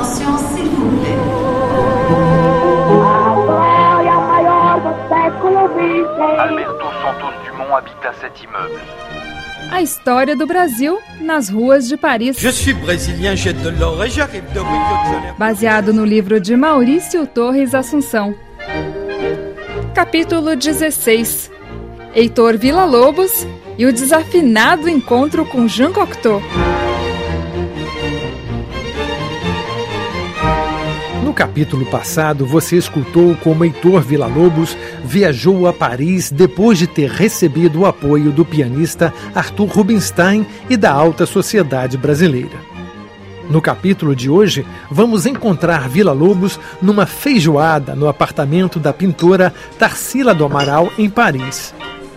Attention, s'il vous plaît. Alberto Santos Dumont habita cet immeuble. A história do Brasil nas ruas de Paris. Je suis brésilien, j'ai de l'or et j'arrive de Rio de Janeiro. Baseado no livro de Maurício Torres Assunção. Capítulo 16. Heitor Villa-Lobos e o desafinado encontro com Jean Cocteau. Capítulo passado, você escutou como Heitor Villa-Lobos viajou a Paris depois de ter recebido o apoio do pianista Arthur Rubinstein e da alta sociedade brasileira. No capítulo de hoje, vamos encontrar Villa-Lobos numa feijoada no apartamento da pintora Tarsila do Amaral, em Paris.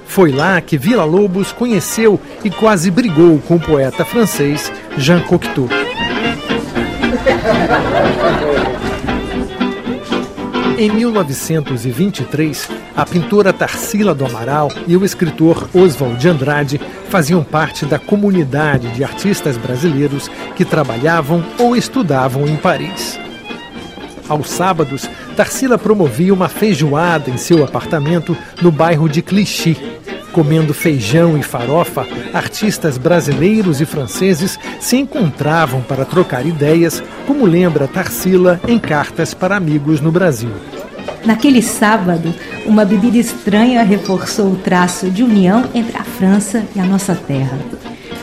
Foi lá que Villa-Lobos conheceu e quase brigou com o poeta francês Jean Cocteau. Em 1923, a pintora Tarsila do Amaral e o escritor Oswald de Andrade faziam parte da comunidade de artistas brasileiros que trabalhavam ou estudavam em Paris. Aos sábados, Tarsila promovia uma feijoada em seu apartamento no bairro de Clichy. Comendo feijão e farofa, artistas brasileiros e franceses se encontravam para trocar ideias, como lembra Tarsila em cartas para amigos no Brasil. Naquele sábado, uma bebida estranha reforçou o traço de união entre a França e a nossa terra.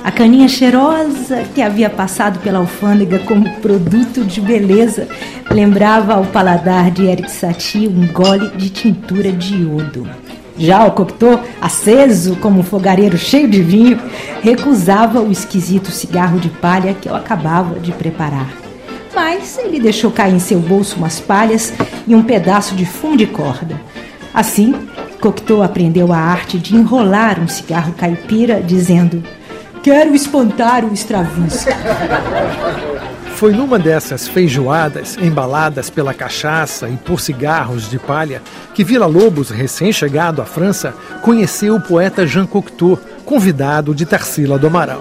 A caninha cheirosa que havia passado pela alfândega como produto de beleza lembrava ao paladar de Eric Satie um gole de tintura de iodo. Já o Cocteau, aceso como um fogareiro cheio de vinho, recusava o esquisito cigarro de palha que eu acabava de preparar. Mas ele deixou cair em seu bolso umas palhas e um pedaço de fundo de corda. Assim, Cocteau aprendeu a arte de enrolar um cigarro caipira, dizendo: Quero espantar o Stravinsky. Foi numa dessas feijoadas, embaladas pela cachaça e por cigarros de palha, que Vila Lobos, recém-chegado à França, conheceu o poeta Jean Cocteau, convidado de Tarsila do Amaral.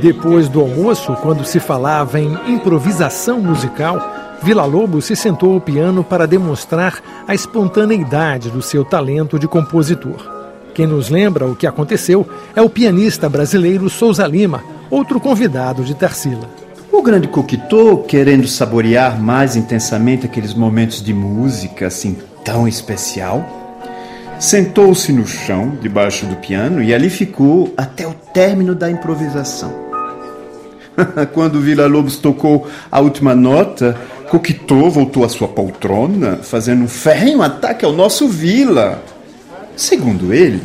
Depois do almoço, quando se falava em improvisação musical, Vila Lobos se sentou ao piano para demonstrar a espontaneidade do seu talento de compositor. Quem nos lembra o que aconteceu é o pianista brasileiro Souza Lima, outro convidado de Tarsila. O grande Cocteau, querendo saborear mais intensamente aqueles momentos de música assim tão especial, sentou-se no chão, debaixo do piano, e ali ficou até o término da improvisação. Quando Vila Lobos tocou a última nota, Cocteau voltou à sua poltrona, fazendo um ferrenho ataque ao nosso Vila. Segundo ele,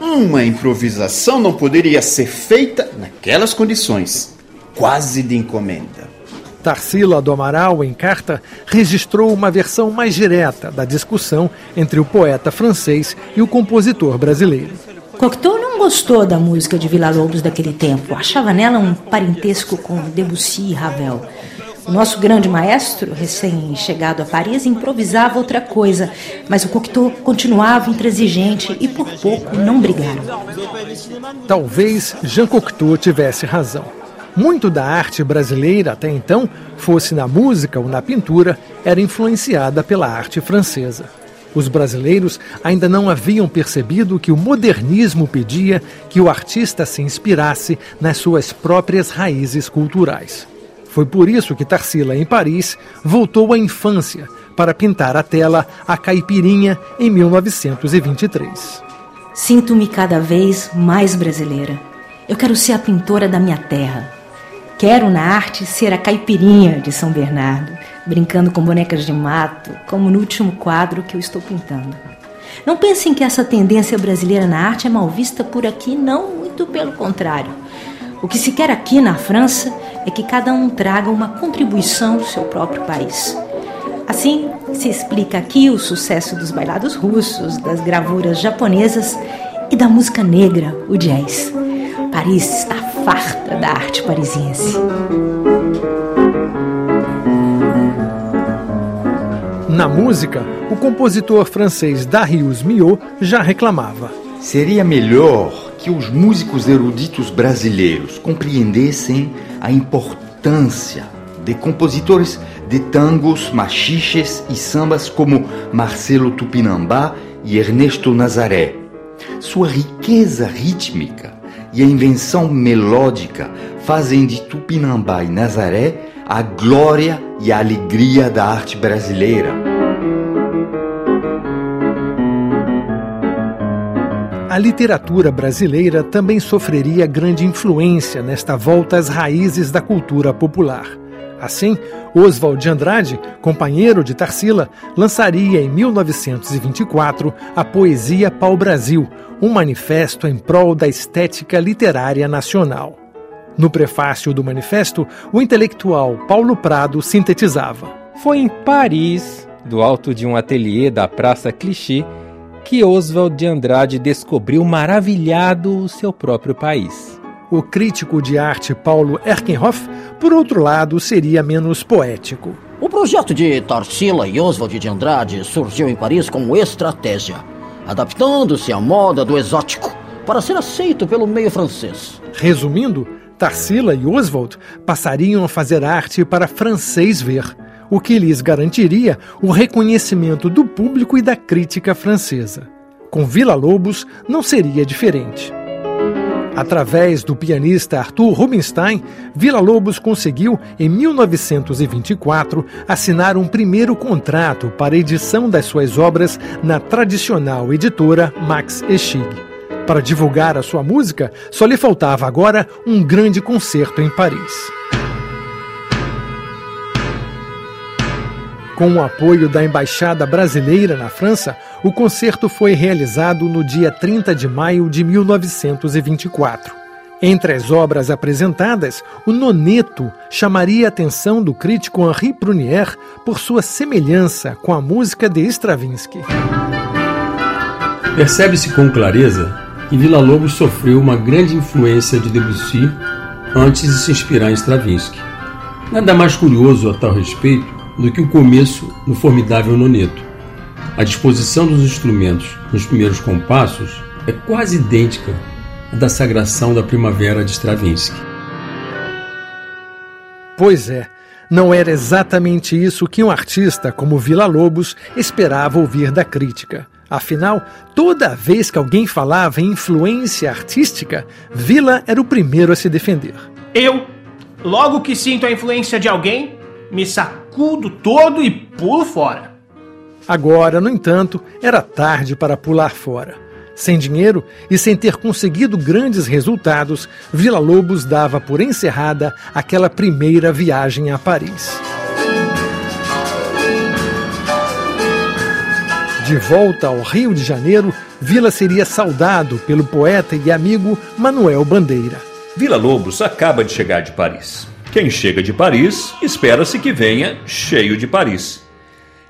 uma improvisação não poderia ser feita naquelas condições, quase de encomenda. Tarsila do Amaral, em carta, registrou uma versão mais direta da discussão entre o poeta francês e o compositor brasileiro. Cocteau não gostou da música de Vila Lobos daquele tempo. Achava nela um parentesco com Debussy e Ravel. O nosso grande maestro, recém-chegado a Paris, improvisava outra coisa, mas o Cocteau continuava intransigente e por pouco não brigaram. Talvez Jean Cocteau tivesse razão. Muito da arte brasileira até então, fosse na música ou na pintura, era influenciada pela arte francesa. Os brasileiros ainda não haviam percebido que o modernismo pedia que o artista se inspirasse nas suas próprias raízes culturais. Foi por isso que Tarsila, em Paris, voltou à infância para pintar a tela A Caipirinha em 1923. Sinto-me cada vez mais brasileira. Eu quero ser a pintora da minha terra. Quero na arte ser a caipirinha de São Bernardo, brincando com bonecas de mato, como no último quadro que eu estou pintando. Não pensem que essa tendência brasileira na arte é mal vista por aqui, não, muito pelo contrário. O que se quer aqui na França é que cada um traga uma contribuição do seu próprio país. Assim, se explica aqui o sucesso dos bailados russos, das gravuras japonesas e da música negra, o jazz. Paris está farta da arte parisiense. Na música, o compositor francês Darius Milhaud já reclamava. Seria melhor que os músicos eruditos brasileiros compreendessem a importância de compositores de tangos, machiches e sambas como Marcelo Tupinambá e Ernesto Nazaré. Sua riqueza rítmica e a invenção melódica fazem de Tupinambá e Nazaré a glória e a alegria da arte brasileira. A literatura brasileira também sofreria grande influência nesta volta às raízes da cultura popular. Assim, Oswald de Andrade, companheiro de Tarsila, lançaria em 1924 a poesia Pau-Brasil, um manifesto em prol da estética literária nacional. No prefácio do manifesto, o intelectual Paulo Prado sintetizava: Foi em Paris, do alto de um ateliê da Praça Clichy, que Oswald de Andrade descobriu maravilhado o seu próprio país. O crítico de arte Paulo Erkenhoff, por outro lado, seria menos poético. O projeto de Tarsila e Oswald de Andrade surgiu em Paris como estratégia, adaptando-se à moda do exótico para ser aceito pelo meio francês. Resumindo, Tarsila e Oswald passariam a fazer arte para francês ver, o que lhes garantiria o reconhecimento do público e da crítica francesa. Com Vila Lobos não seria diferente. Através do pianista Arthur Rubinstein, Vila Lobos conseguiu, em 1924, assinar um primeiro contrato para edição das suas obras na tradicional editora Max Eschig. Para divulgar a sua música, só lhe faltava agora um grande concerto em Paris. Com o apoio da Embaixada Brasileira na França, o concerto foi realizado no dia 30 de maio de 1924. Entre as obras apresentadas, o Noneto chamaria a atenção do crítico Henri Prunier por sua semelhança com a música de Stravinsky. Percebe-se com clareza que Vila Lobos sofreu uma grande influência de Debussy antes de se inspirar em Stravinsky. Nada mais curioso a tal respeito do que o começo no formidável noneto. A disposição dos instrumentos nos primeiros compassos é quase idêntica à da sagração da primavera de Stravinsky. Pois é, não era exatamente isso que um artista como Vila Lobos esperava ouvir da crítica. Afinal, toda vez que alguém falava em influência artística, Vila era o primeiro a se defender. Eu, logo que sinto a influência de alguém, me sacudo todo e pulo fora. Agora, no entanto, era tarde para pular fora. Sem dinheiro e sem ter conseguido grandes resultados, Vila Lobos dava por encerrada aquela primeira viagem a Paris. De volta ao Rio de Janeiro, Vila seria saudado pelo poeta e amigo Manuel Bandeira. Vila Lobos acaba de chegar de Paris. Quem chega de Paris, espera-se que venha cheio de Paris.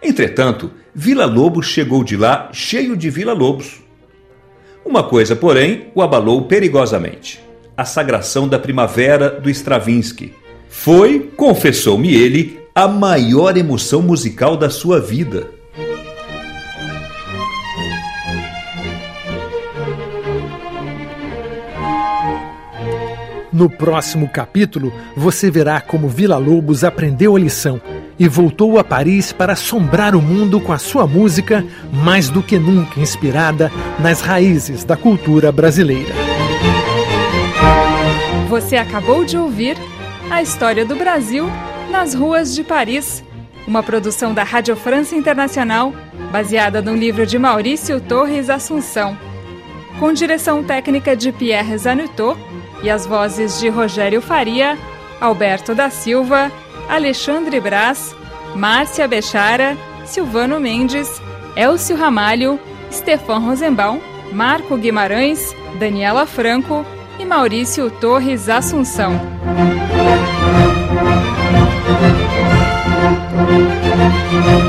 Entretanto, Vila Lobos chegou de lá cheio de Vila Lobos. Uma coisa, porém, o abalou perigosamente: a sagração da primavera do Stravinsky. Foi, confessou-me ele, a maior emoção musical da sua vida. No próximo capítulo, você verá como Vila Lobos aprendeu a lição e voltou a Paris para assombrar o mundo com a sua música, mais do que nunca inspirada nas raízes da cultura brasileira. Você acabou de ouvir a história do Brasil nas ruas de Paris, uma produção da Rádio França Internacional, baseada no livro de Maurício Torres Assunção, com direção técnica de Pierre Zanutot e as vozes de Rogério Faria, Alberto da Silva, Alexandre Brás, Márcia Bechara, Silvano Mendes, Elcio Ramalho, Stefan Rosenbaum, Marco Guimarães, Daniela Franco e Maurício Torres Assunção. Música